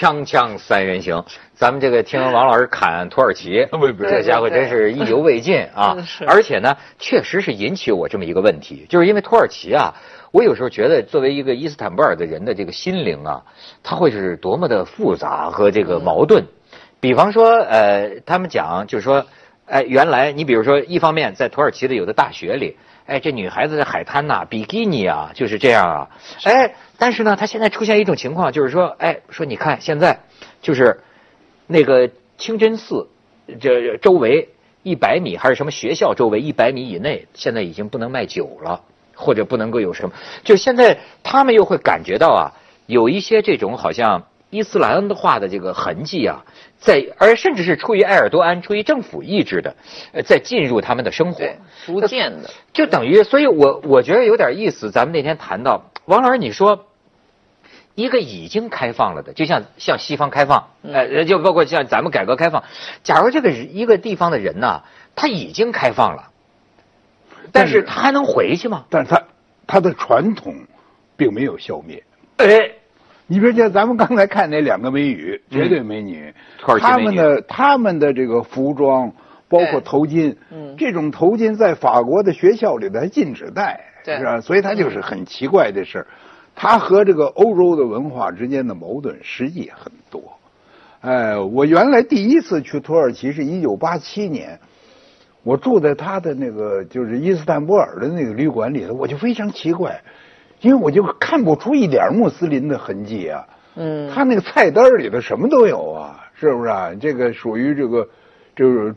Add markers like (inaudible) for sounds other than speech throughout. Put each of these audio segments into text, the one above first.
锵锵三人行，咱们这个听王老师侃土耳其，这家伙真是意犹未尽啊！(laughs) 而且呢，确实是引起我这么一个问题，就是因为土耳其啊，我有时候觉得作为一个伊斯坦布尔的人的这个心灵啊，他会是多么的复杂和这个矛盾。比方说，呃，他们讲就是说，哎，原来你比如说，一方面在土耳其的有的大学里。哎，这女孩子在海滩呐，比基尼啊，就是这样啊。哎，但是呢，他现在出现一种情况，就是说，哎，说你看现在，就是那个清真寺这周围一百米，还是什么学校周围一百米以内，现在已经不能卖酒了，或者不能够有什么。就现在他们又会感觉到啊，有一些这种好像。伊斯兰化的这个痕迹啊，在而甚至是出于埃尔多安、出于政府意志的，呃，在进入他们的生活，逐渐的，就等于，所以我我觉得有点意思。咱们那天谈到王老师，你说一个已经开放了的，就像像西方开放，呃，就包括像咱们改革开放，假如这个一个地方的人呢，他已经开放了，但是他还能回去吗？但是他他的传统并没有消灭，哎。你比如像咱们刚才看那两个美女，绝对美女，他们的他们的这个服装，包括头巾，嗯这种头巾在法国的学校里边禁止戴，是吧？所以它就是很奇怪的事它和这个欧洲的文化之间的矛盾实际很多。哎，我原来第一次去土耳其是一九八七年，我住在他的那个就是伊斯坦布尔的那个旅馆里头，我就非常奇怪。因为我就看不出一点穆斯林的痕迹啊，嗯，他那个菜单里头什么都有啊，是不是啊？这个属于这个，就是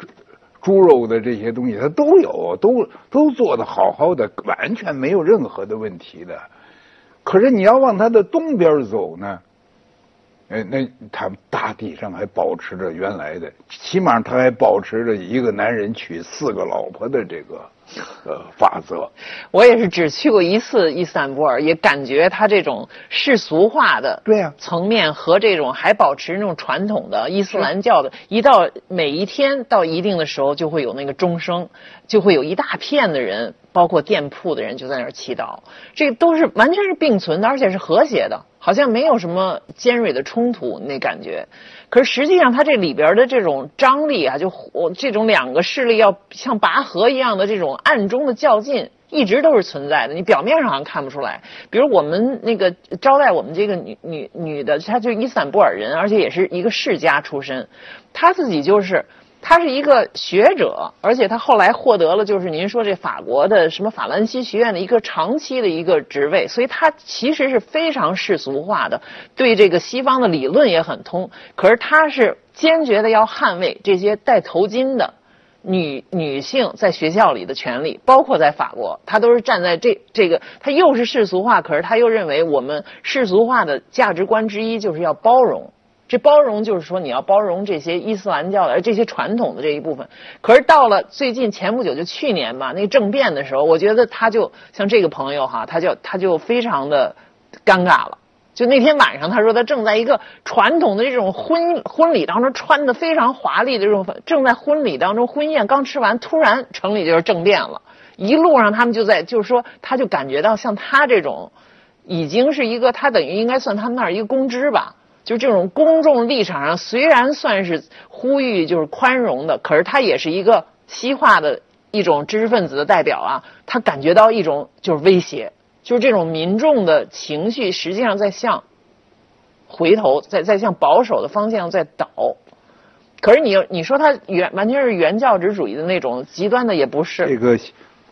猪肉的这些东西，他都有，都都做的好好的，完全没有任何的问题的。可是你要往它的东边走呢？哎，那它大地上还保持着原来的，起码它还保持着一个男人娶四个老婆的这个呃法则。我也是只去过一次伊斯坦布尔，也感觉它这种世俗化的对呀层面和这种还保持那种传统的伊斯兰教的，一到每一天到一定的时候就会有那个钟声，就会有一大片的人，包括店铺的人就在那儿祈祷，这都是完全是并存的，而且是和谐的。好像没有什么尖锐的冲突那感觉，可是实际上它这里边的这种张力啊，就这种两个势力要像拔河一样的这种暗中的较劲，一直都是存在的。你表面上好像看不出来。比如我们那个招待我们这个女女女的，她就是伊斯坦布尔人，而且也是一个世家出身，她自己就是。他是一个学者，而且他后来获得了就是您说这法国的什么法兰西学院的一个长期的一个职位，所以他其实是非常世俗化的，对这个西方的理论也很通。可是他是坚决的要捍卫这些戴头巾的女女性在学校里的权利，包括在法国，他都是站在这这个，他又是世俗化，可是他又认为我们世俗化的价值观之一就是要包容。这包容就是说，你要包容这些伊斯兰教的，而这些传统的这一部分。可是到了最近前不久，就去年吧，那个政变的时候，我觉得他就像这个朋友哈，他就他就非常的尴尬了。就那天晚上，他说他正在一个传统的这种婚婚礼当中，穿的非常华丽的这种，正在婚礼当中婚宴刚吃完，突然城里就是政变了。一路上他们就在就是说，他就感觉到像他这种，已经是一个他等于应该算他们那儿一个公知吧。就这种公众立场上，虽然算是呼吁就是宽容的，可是他也是一个西化的一种知识分子的代表啊。他感觉到一种就是威胁，就是这种民众的情绪实际上在向回头，在在向保守的方向在倒。可是你你说他原完全是原教旨主义的那种极端的也不是。这个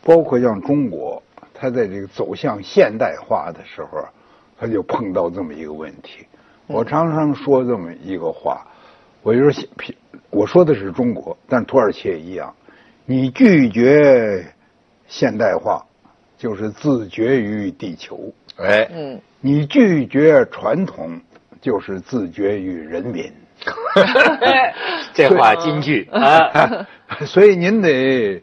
包括像中国，他在这个走向现代化的时候，他就碰到这么一个问题。我常常说这么一个话，我就说，我说的是中国，但土耳其也一样。你拒绝现代化，就是自绝于地球。哎，嗯，你拒绝传统，就是自绝于人民。(laughs) (laughs) 这话金句啊！(laughs) 所以您得，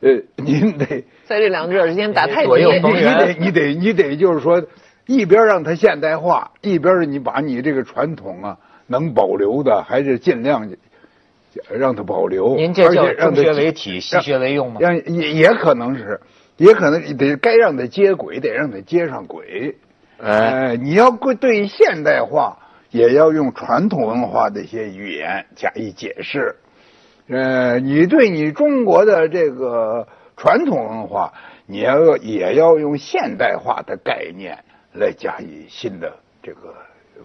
呃，您得在这两者之间打太极。你得，你得，你得，就是说。一边让它现代化，一边你把你这个传统啊能保留的，还是尽量让它保留。您这叫中学为体，西学为用吗？让也也可能是，也可能得该让它接轨，得让它接上轨。哎，你要对现代化也要用传统文化的一些语言加以解释。呃，你对你中国的这个传统文化，你要也要用现代化的概念来加以新的这个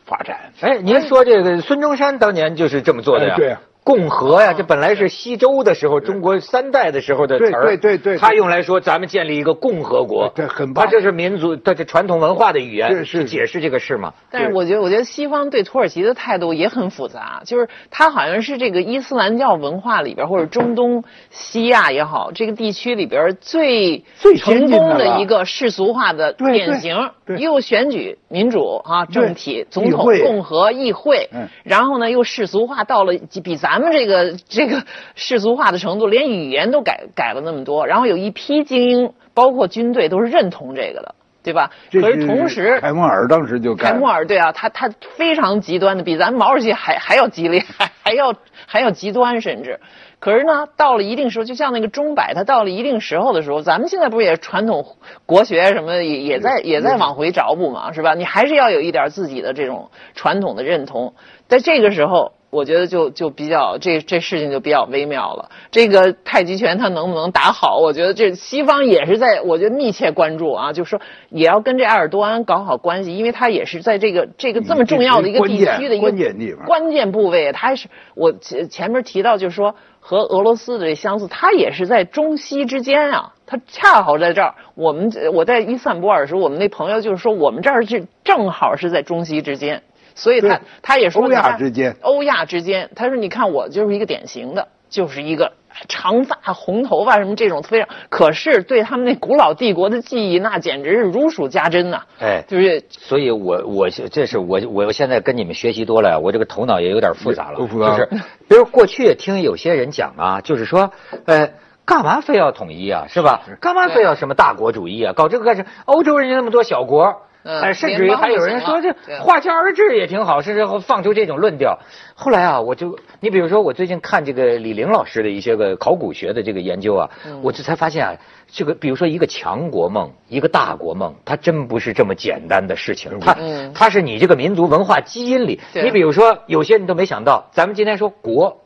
发展。哎，您说这个孙中山当年就是这么做的呀？对呀。共和呀，这本来是西周的时候，中国三代的时候的词儿。对对对，他用来说咱们建立一个共和国，对，很棒。他这是民族，他这传统文化的语言，是解释这个事嘛。但是我觉得，我觉得西方对土耳其的态度也很复杂，就是他好像是这个伊斯兰教文化里边，或者中东西亚也好，这个地区里边最最成功的一个世俗化的典型。又选举民主啊，政体，总统、共和、议会，然后呢又世俗化到了比咱们这个这个世俗化的程度，连语言都改改了那么多。然后有一批精英，包括军队，都是认同这个的，对吧？可是同时，凯末尔当时就凯末尔对啊，他他非常极端的，比咱们毛主席还还要激烈，还还要还要极端，甚至。可是呢，到了一定时候，就像那个钟摆，它到了一定时候的时候，咱们现在不是也传统国学什么也也在也在往回找补嘛，是吧？你还是要有一点自己的这种传统的认同。在这个时候，我觉得就就比较这这事情就比较微妙了。这个太极拳它能不能打好？我觉得这西方也是在我觉得密切关注啊，就是说也要跟这埃尔多安搞好关系，因为他也是在这个这个这么重要的一个地区的一个关键地方、关键部位，他是我前前面提到就是说。和俄罗斯的这相似，它也是在中西之间啊，他恰好在这儿。我们我在伊斯坦布尔的时候，我们那朋友就是说，我们这儿是正好是在中西之间，所以他他也说欧亚之间，欧亚之间。他说，你看我就是一个典型的，就是一个。长发、红头发什么这种非常，可是对他们那古老帝国的记忆，那简直是如数家珍呐！哎，就是，所以我我这是我我现在跟你们学习多了，我这个头脑也有点复杂了。复杂。就是，比如过去听有些人讲啊，就是说，呃，干嘛非要统一啊？是吧？干嘛非要什么大国主义啊？搞这个干什么？欧洲人家那么多小国。哎，甚至于还有人说这划江而治也挺好，甚至放出这种论调。后来啊，我就你比如说，我最近看这个李玲老师的一些个考古学的这个研究啊，我这才发现啊，这个比如说一个强国梦，一个大国梦，它真不是这么简单的事情。它它是你这个民族文化基因里。你比如说，有些你都没想到，咱们今天说国，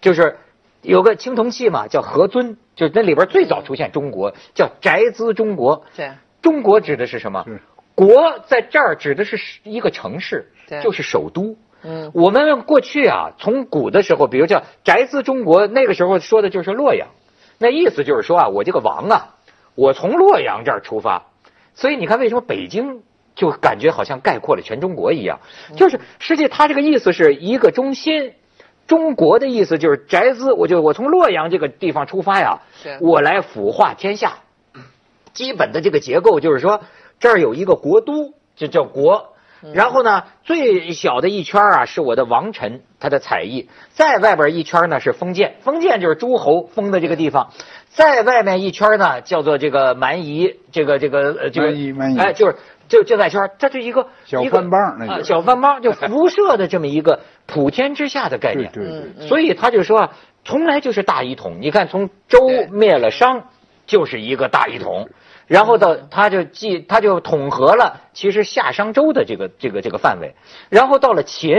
就是有个青铜器嘛，叫何尊，就是那里边最早出现中国，叫宅兹中国。对，中国指的是什么？国在这儿指的是一个城市，就是首都。嗯，我们过去啊，从古的时候，比如叫宅兹中国，那个时候说的就是洛阳，那意思就是说啊，我这个王啊，我从洛阳这儿出发，所以你看为什么北京就感觉好像概括了全中国一样，就是实际他这个意思是一个中心，中国的意思就是宅兹，我就我从洛阳这个地方出发呀，我来抚化天下，基本的这个结构就是说。这儿有一个国都，就叫国。然后呢，最小的一圈啊，是我的王臣他的采邑。再外边一圈呢是封建，封建就是诸侯封的这个地方。再外面一圈呢，叫做这个蛮夷，这个这个呃，这个蛮夷蛮夷，哎，就是就就外圈，这是一个小番邦，那小番邦就辐射的这么一个普天之下的概念。对对对。所以他就说啊，从来就是大一统。你看，从周灭了商，就是一个大一统。然后到他就记，他就统合了其实夏商周的这个这个这个范围，然后到了秦，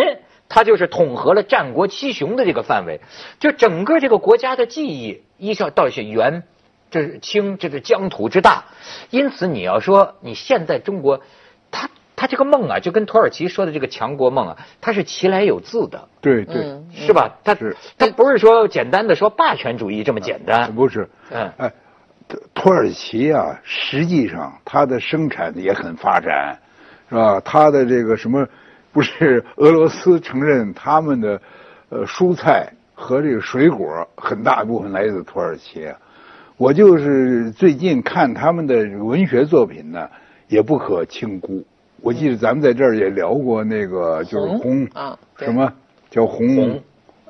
他就是统合了战国七雄的这个范围，就整个这个国家的记忆，依照到是元，这是清，这个疆土之大，因此你要说你现在中国，他他这个梦啊，就跟土耳其说的这个强国梦啊，它是其来有自的，对对，是吧？他是。他不是说简单的说霸权主义这么简单，不是，嗯。哎。土耳其啊，实际上它的生产也很发展，是吧？它的这个什么，不是 (laughs) 俄罗斯承认他们的呃蔬菜和这个水果很大一部分来自土耳其。我就是最近看他们的文学作品呢，也不可轻估。我记得咱们在这儿也聊过那个，就是红啊，什么叫红？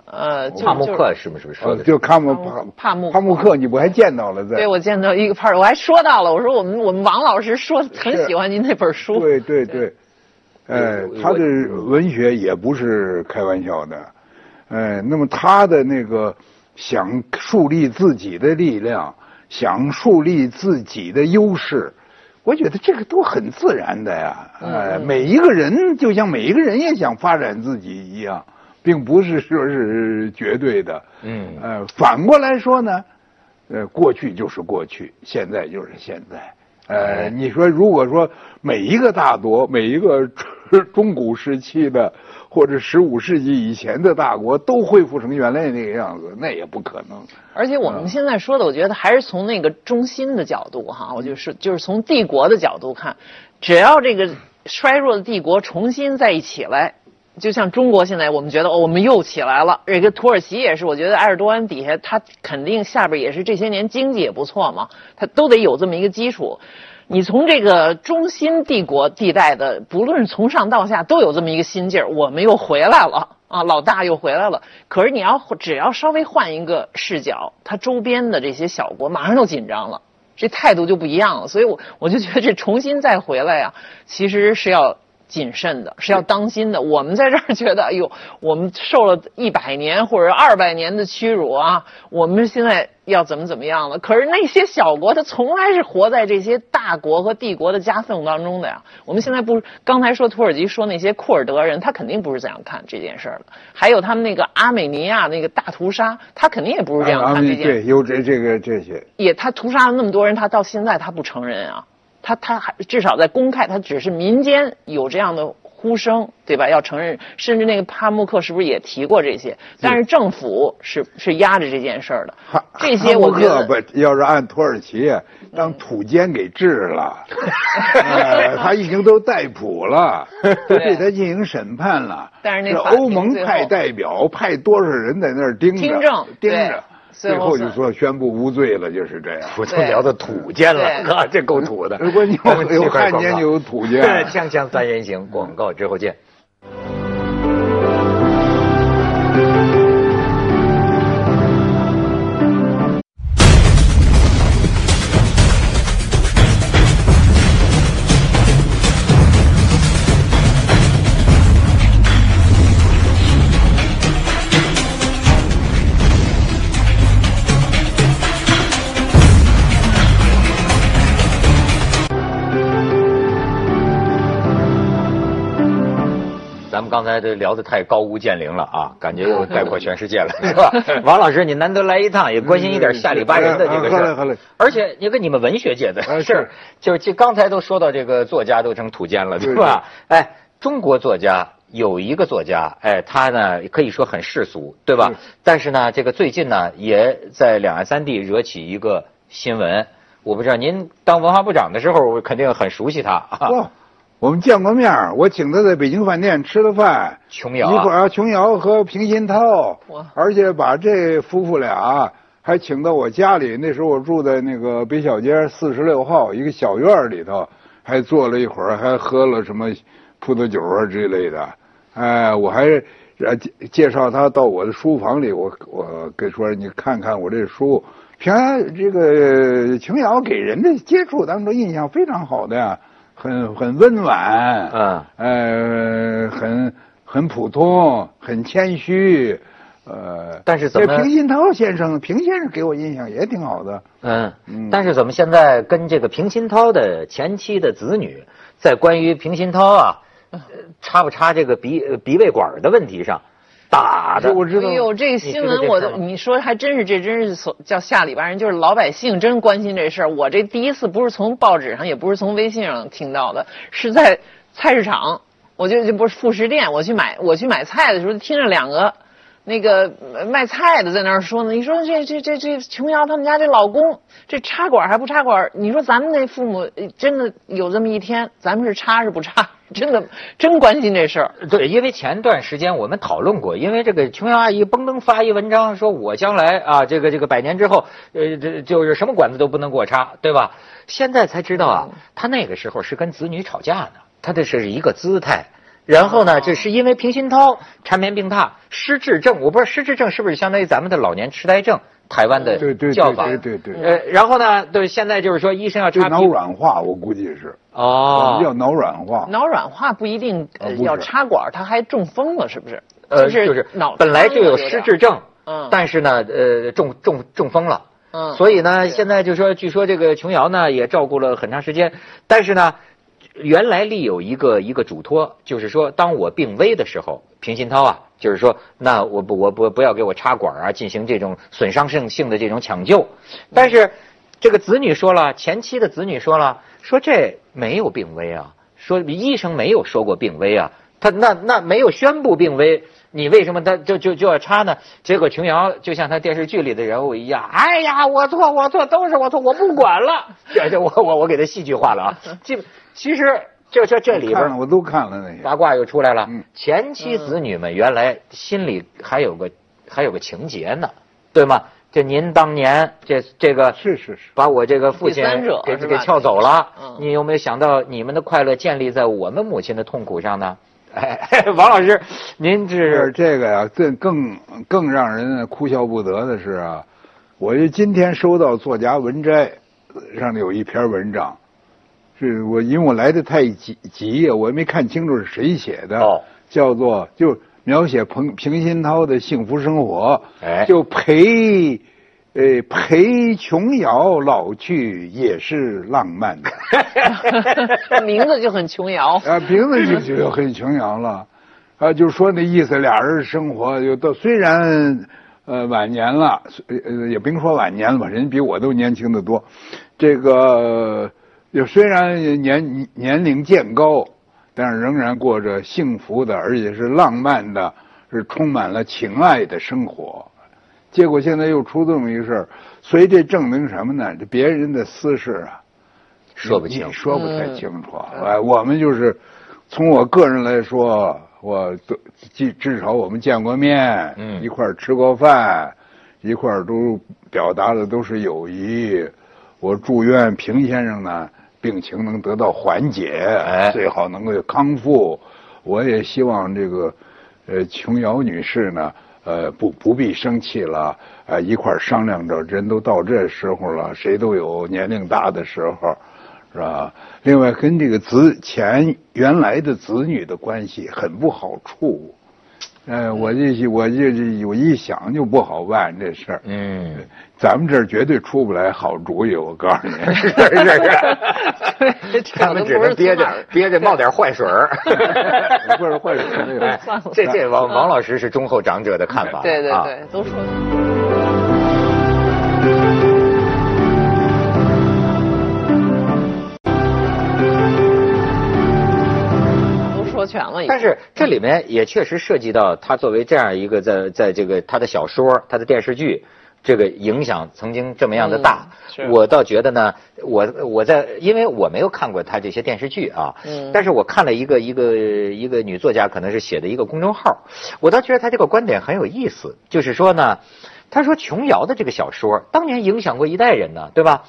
呃，帕慕克是不是说的？就帕慕帕慕帕慕克，你不还见到了在？对，我见到一个 part，我还说到了，我说我们我们王老师说很喜欢您那本书。对对对，哎，他的文学也不是开玩笑的，哎，那么他的那个想树立自己的力量，想树立自己的优势，我觉得这个都很自然的呀。呃，每一个人就像每一个人也想发展自己一样，并不是说是绝对的。嗯。呃，反过来说呢，呃，过去就是过去，现在就是现在。呃，你说如果说每一个大国，每一个中古时期的。或者十五世纪以前的大国都恢复成原来那个样子，那也不可能。而且我们现在说的，我觉得还是从那个中心的角度哈，我就是就是从帝国的角度看，只要这个衰弱的帝国重新再一起来，就像中国现在我们觉得哦，我们又起来了。这个土耳其也是，我觉得埃尔多安底下他肯定下边也是这些年经济也不错嘛，他都得有这么一个基础。你从这个中心帝国地带的，不论从上到下，都有这么一个心劲儿，我们又回来了啊，老大又回来了。可是你要只要稍微换一个视角，它周边的这些小国马上就紧张了，这态度就不一样了。所以，我我就觉得这重新再回来呀，其实是要。谨慎的是要当心的。我们在这儿觉得，(laughs) 哎呦，我们受了一百年或者二百年的屈辱啊！我们现在要怎么怎么样了？可是那些小国，它从来是活在这些大国和帝国的夹缝当中的呀。我们现在不，刚才说土耳其说那些库尔德人，他肯定不是这样看这件事儿的。还有他们那个阿美尼亚那个大屠杀，他肯定也不是这样看这件事。对，有这这个这些。也，他屠杀了那么多人，他到现在他不承认啊。他他还至少在公开，他只是民间有这样的呼声，对吧？要承认，甚至那个帕慕克是不是也提过这些？但是政府是是压着这件事儿的。这些我觉得，要是按土耳其当土监给治了，(laughs) 他已经都逮捕了，对他进行审判了。但是那欧盟派代表派多少人在那儿盯着？盯着。最后就说宣布无罪了，就是这样。我都聊到土建了，啊，这够土的。如果你有汉奸，就有土监。(laughs) 锵锵三人行，广告之后见。才这聊的太高屋建瓴了啊，感觉又概括全世界了，(laughs) 是吧？王老师，你难得来一趟，也关心一点下里巴人的这个事儿。而且你跟你们文学界的事儿，就是就刚才都说到这个作家都成土监了，对吧？哎，中国作家有一个作家，哎，他呢可以说很世俗，对吧？但是呢，这个最近呢也在两岸三地惹起一个新闻，我不知道您当文化部长的时候肯定很熟悉他啊。我们见过面，我请他在北京饭店吃了饭，琼瑶一块儿，琼瑶和平鑫涛，而且把这夫妇俩还请到我家里。那时候我住在那个北小街四十六号一个小院里头，还坐了一会儿，还喝了什么葡萄酒啊之类的。哎，我还介介绍他到我的书房里，我我跟说你看看我这书。平安这个琼瑶给人的接触当中印象非常好的呀。很很温婉，嗯，呃，很很普通，很谦虚，呃，但是怎么？平鑫涛先生，平先生给我印象也挺好的，嗯，但是怎么现在跟这个平鑫涛的前妻的子女，在关于平鑫涛啊，插不插这个鼻鼻胃管的问题上？打的，我知道。哎呦，这个新闻我都，你说还真是，这真是所叫下里巴人，就是老百姓真关心这事儿。我这第一次不是从报纸上，也不是从微信上听到的，是在菜市场，我就就不是副食店，我去买我去买菜的时候，听着两个。那个卖菜的在那儿说呢，你说这这这这琼瑶他们家这老公这插管还不插管？你说咱们那父母真的有这么一天，咱们是插是不插？(laughs) 真的真关心这事儿。对，因为前段时间我们讨论过，因为这个琼瑶阿姨嘣噔发一文章，说我将来啊，这个这个百年之后，呃，这就是什么管子都不能给我插，对吧？现在才知道啊，她那个时候是跟子女吵架呢，她这是一个姿态。然后呢，这是因为平鑫涛缠绵病榻，失智症。我不知道失智症是不是相当于咱们的老年痴呆症？台湾的叫法。对对对对。呃，然后呢，对，现在就是说医生要插。脑软化，我估计是。哦。要脑软化。脑软化不一定要插管，他还中风了，是不是？呃，就是脑本来就有失智症，嗯，但是呢，呃，中中中风了。嗯，所以呢，现在就说，据说这个琼瑶呢也照顾了很长时间，但是呢，原来立有一个一个嘱托，就是说，当我病危的时候，平鑫涛啊，就是说，那我不我不不要给我插管啊，进行这种损伤性性的这种抢救，但是这个子女说了，前妻的子女说了，说这没有病危啊，说医生没有说过病危啊，他那那没有宣布病危。你为什么他就就就要插呢？结果琼瑶就像他电视剧里的人物一样，哎呀，我错我错，都是我错，我不管了。(laughs) 这这我我我给他戏剧化了啊。(laughs) 这其实这这这里边我都看了那些八卦又出来了。前妻子女们原来心里还有个还有个情节呢，对吗？就您当年这这个是是是把我这个父亲给给撬走了，你有没有想到你们的快乐建立在我们母亲的痛苦上呢？哎，(laughs) 王老师，您这是这个呀，这更更让人哭笑不得的是啊，我就今天收到作家文摘上有一篇文章，是我因为我来的太急急呀，我也没看清楚是谁写的，叫做就描写彭平鑫涛的幸福生活，哎，就陪。呃，陪琼瑶老去也是浪漫的，(laughs) 名字就很琼瑶啊，名字就就很琼瑶了，啊，就说那意思，俩人生活就到虽然呃晚年了，呃也甭说晚年了吧，人比我都年轻的多，这个也虽然年年龄渐高，但是仍然过着幸福的，而且是浪漫的，是充满了情爱的生活。结果现在又出这么一事儿，所以这证明什么呢？这别人的私事啊，说不清，说不太清楚。哎，我们就是从我个人来说，我都至至少我们见过面，嗯，一块儿吃过饭，一块儿都表达的都是友谊。我祝愿平先生呢病情能得到缓解，哎，最好能够康复。我也希望这个呃琼瑶女士呢。呃，不不必生气了，呃，一块商量着，人都到这时候了，谁都有年龄大的时候，是吧？另外，跟这个子前原来的子女的关系很不好处，呃，我这我这这我一想就不好办这事儿。嗯，咱们这儿绝对出不来好主意，我告诉你。(laughs) 是是是，他们只能憋着憋着冒点坏水儿。(laughs) 不是坏水儿，(laughs) 那个。这这王王老师是忠厚长者的看法。对对对，都说。但是这里面也确实涉及到他作为这样一个在在这个他的小说、他的电视剧，这个影响曾经这么样的大。我倒觉得呢，我我在因为我没有看过他这些电视剧啊，但是我看了一个一个一个女作家可能是写的一个公众号，我倒觉得他这个观点很有意思，就是说呢，他说琼瑶的这个小说当年影响过一代人呢，对吧？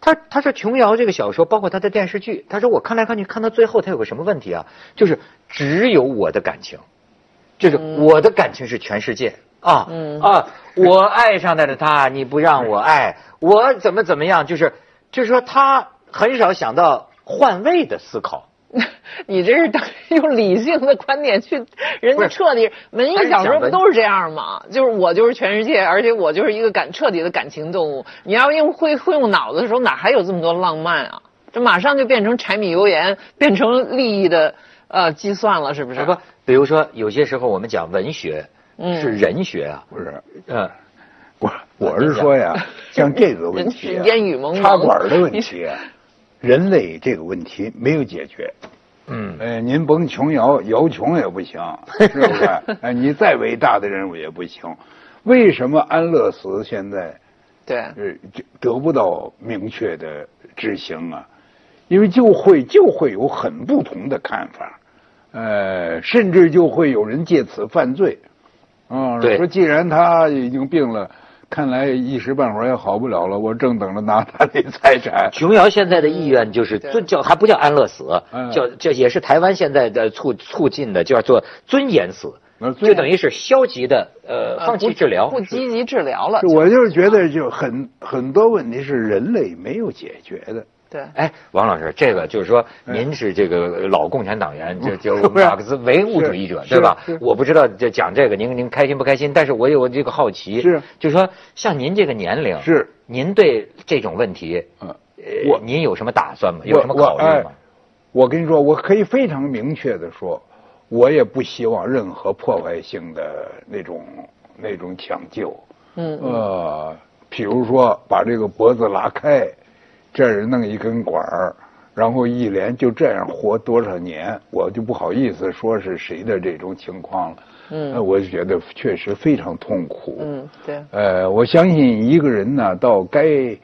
他他说琼瑶这个小说，包括他的电视剧，他说我看来看去看到最后，他有个什么问题啊？就是只有我的感情，就是我的感情是全世界啊啊！我爱上的他，你不让我爱，我怎么怎么样？就是就是说，他很少想到换位的思考。(laughs) 你这是用理性的观点去，人家彻底文艺小说不都是这样吗？就是我就是全世界，而且我就是一个感彻底的感情动物。你要用会会用脑子的时候，哪还有这么多浪漫啊？这马上就变成柴米油盐，变成利益的呃计算了，是不是？不，比如说有些时候我们讲文学是人学啊，不是？嗯，我我是说呀，(laughs) 像这个问题，烟雨蒙蒙，插管的问题。人类这个问题没有解决，嗯，哎，您甭琼瑶，姚穷也不行，(laughs) 是不是？哎，你再伟大的人物也不行。为什么安乐死现在对呃得不到明确的执行啊？因为就会就会有很不同的看法，呃，甚至就会有人借此犯罪，啊，说既然他已经病了。看来一时半会儿也好不了了，我正等着拿他的财产。琼瑶现在的意愿就是尊叫还不叫安乐死，叫这也是台湾现在的促促进的，叫做尊严死，就等于是消极的呃放弃治疗，不积极治疗了。我就是觉得就很很多问题是人类没有解决的，对，哎，王老师，这个就是说，您是这个老共产党员，就就 (laughs) 马克思唯物主义者，对吧？我不知道这讲这个，您您开心不开心？但是我有这个好奇，是，就是说，像您这个年龄，是，您对这种问题，嗯，我您有什么打算吗？有什么考虑吗？我跟你说，我可以非常明确的说，我也不希望任何破坏性的那种那种抢救，嗯，呃，比如说把这个脖子拉开。这儿弄一根管儿，然后一连就这样活多少年，我就不好意思说是谁的这种情况了。嗯，那我就觉得确实非常痛苦。嗯，对。呃，我相信一个人呢，到该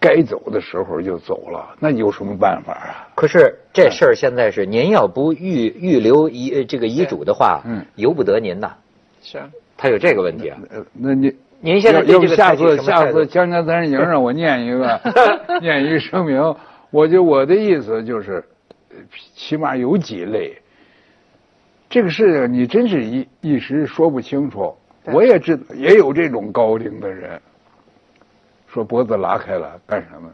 该走的时候就走了，那有什么办法啊？可是这事儿现在是您要不预预留遗这个遗嘱的话，嗯，由不得您呐。是。他有这个问题啊？那你。您现在要不下次下次锵锵三人行让我念一个，(laughs) 念一个声明。我就我的意思就是，起码有几类。这个事情你真是一一时说不清楚。我也知道也有这种高龄的人，说脖子拉开了干什么？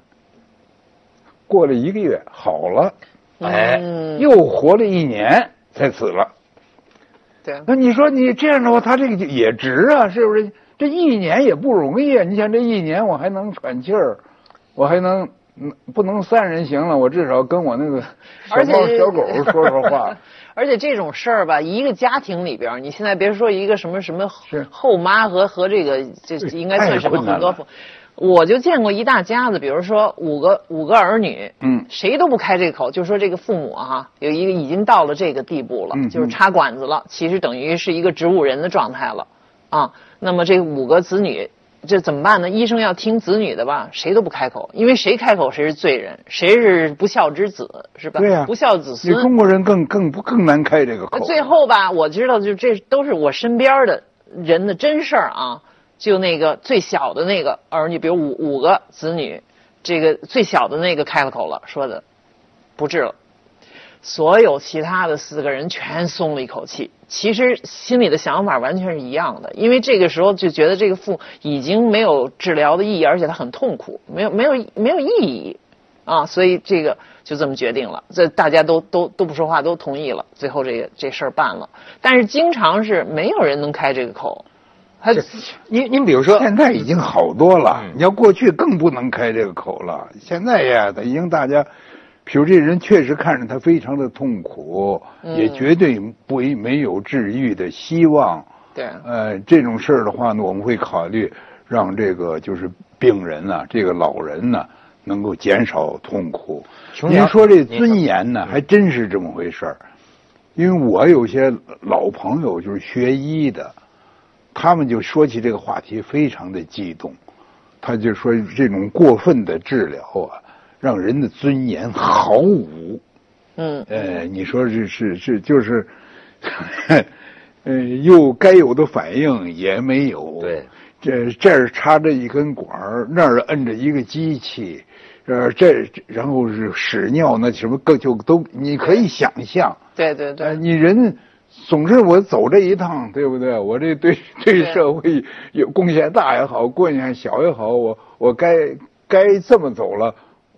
过了一个月好了，哎，又活了一年才死了。对。那你说你这样的话，他这个也值啊，是不是？这一年也不容易啊！你想这一年我还能喘气儿，我还能不能三人行了？我至少跟我那个小猫小狗说说话。(laughs) 而且这种事儿吧，一个家庭里边，你现在别说一个什么什么后妈和和这个，这应该算什么很多。我就见过一大家子，比如说五个五个儿女，嗯，谁都不开这口，就说这个父母哈，有一个已经到了这个地步了，就是插管子了，其实等于是一个植物人的状态了，啊。那么这五个子女，这怎么办呢？医生要听子女的吧，谁都不开口，因为谁开口谁是罪人，谁是不孝之子，是吧？对呀，不孝子孙。中国人更更不更难开这个口。最后吧，我知道就这都是我身边的人的真事儿啊。就那个最小的那个儿女，比如五五个子女，这个最小的那个开了口了，说的不治了。所有其他的四个人全松了一口气，其实心里的想法完全是一样的，因为这个时候就觉得这个父已经没有治疗的意义，而且他很痛苦，没有没有没有意义，啊，所以这个就这么决定了，这大家都都都不说话，都同意了，最后这个这事儿办了。但是经常是没有人能开这个口，他您您比如说现在已经好多了，你要过去更不能开这个口了，现在呀，他已经大家。比如这人确实看着他非常的痛苦，也绝对不没有治愈的希望。对，呃，这种事儿的话呢，我们会考虑让这个就是病人呢，这个老人呢，能够减少痛苦。您说这尊严呢，还真是这么回事儿。因为我有些老朋友就是学医的，他们就说起这个话题非常的激动，他就说这种过分的治疗啊。让人的尊严毫无，嗯，呃，你说是是是，就是，(laughs) 呃，又该有的反应也没有。对，这这儿插着一根管儿，那儿摁着一个机器，呃，这然后是屎尿那什么各就都你可以想象。对对对。你人总是我走这一趟，对不对？我这对 (laughs) 对社会有贡献大也好，贡献小也好，我我该该这么走了。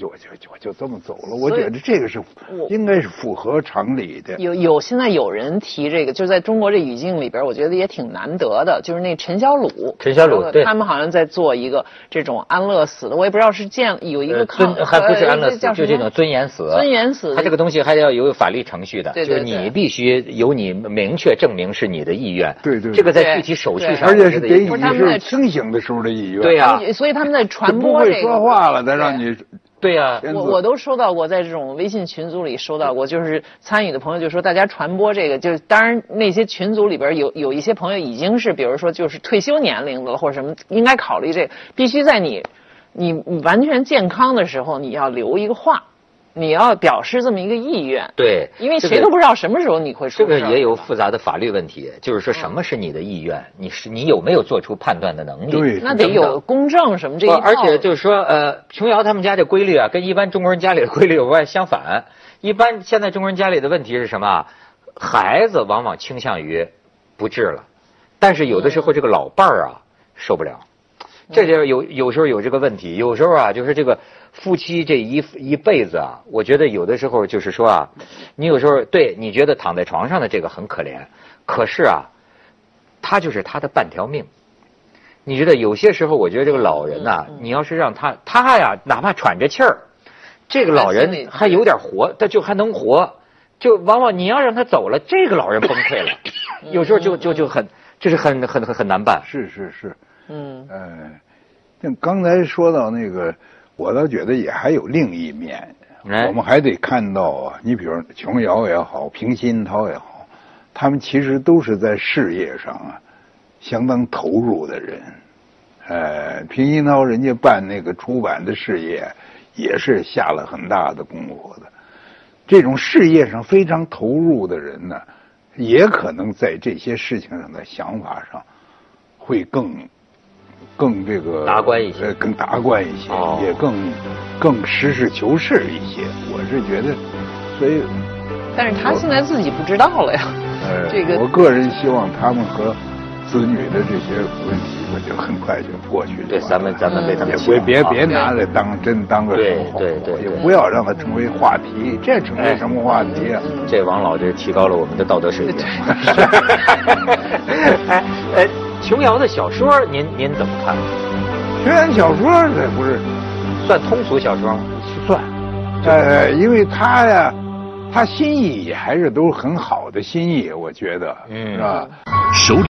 我我就我就我就这么走了，我觉得这个是应该是符合常理的。有有现在有人提这个，就在中国这语境里边，我觉得也挺难得的。就是那陈小鲁，陈小鲁，他们好像在做一个这种安乐死的，我也不知道是建有一个尊还不是安乐死，就这种尊严死。尊严死，他这个东西还要有法律程序的，就是你必须有你明确证明是你的意愿。对对，这个在具体手续上，而且是给你是清醒的时候的意愿。对呀，所以他们在传播这个。不会说话了，再让你。对呀，我我都收到过，在这种微信群组里收到过，就是参与的朋友就说，大家传播这个，就是当然那些群组里边有有一些朋友已经是，比如说就是退休年龄的了或者什么，应该考虑这必须在你你完全健康的时候，你要留一个话。你要表示这么一个意愿，对，因为谁都不知道什么时候你会出这个也有复杂的法律问题，就是说什么是你的意愿？你是你有没有做出判断的能力？对，那得有公证什么这一而且就是说，呃，琼瑶他们家这规律啊，跟一般中国人家里的规律有外相反。一般现在中国人家里的问题是什么？孩子往往倾向于不治了，但是有的时候这个老伴儿啊受不了。这就有有时候有这个问题，有时候啊，就是这个夫妻这一一辈子啊，我觉得有的时候就是说啊，你有时候对你觉得躺在床上的这个很可怜，可是啊，他就是他的半条命。你觉得有些时候，我觉得这个老人呐，你要是让他他呀，哪怕喘着气儿，这个老人还有点活，他就还能活。就往往你要让他走了，这个老人崩溃了，有时候就就就很，就是很很很很难办。是是是，嗯，呃，像刚才说到那个，我倒觉得也还有另一面，我们还得看到啊，你比如琼瑶也好，平鑫涛也好，他们其实都是在事业上啊相当投入的人。呃，平鑫涛人家办那个出版的事业，也是下了很大的功夫的。这种事业上非常投入的人呢，也可能在这些事情上的想法上，会更更这个达观一些，更达观一些，也更更实事求是一些。我是觉得，所以，但是他现在自己不知道了呀。呃 (laughs) 这个，我个人希望他们和。子女的这些问题，我就很快就过去了。对，咱们咱们别别别别拿来当真当个对对对，也不要让它成为话题。这成为什么话题啊？这王老这提高了我们的道德水平。哎 (laughs) (laughs) 哎，琼瑶的小说，您您怎么看？琼瑶小说这不是算通俗小说吗？算。呃，因为他呀，他心意还是都很好的心意，我觉得，嗯是吧？手里。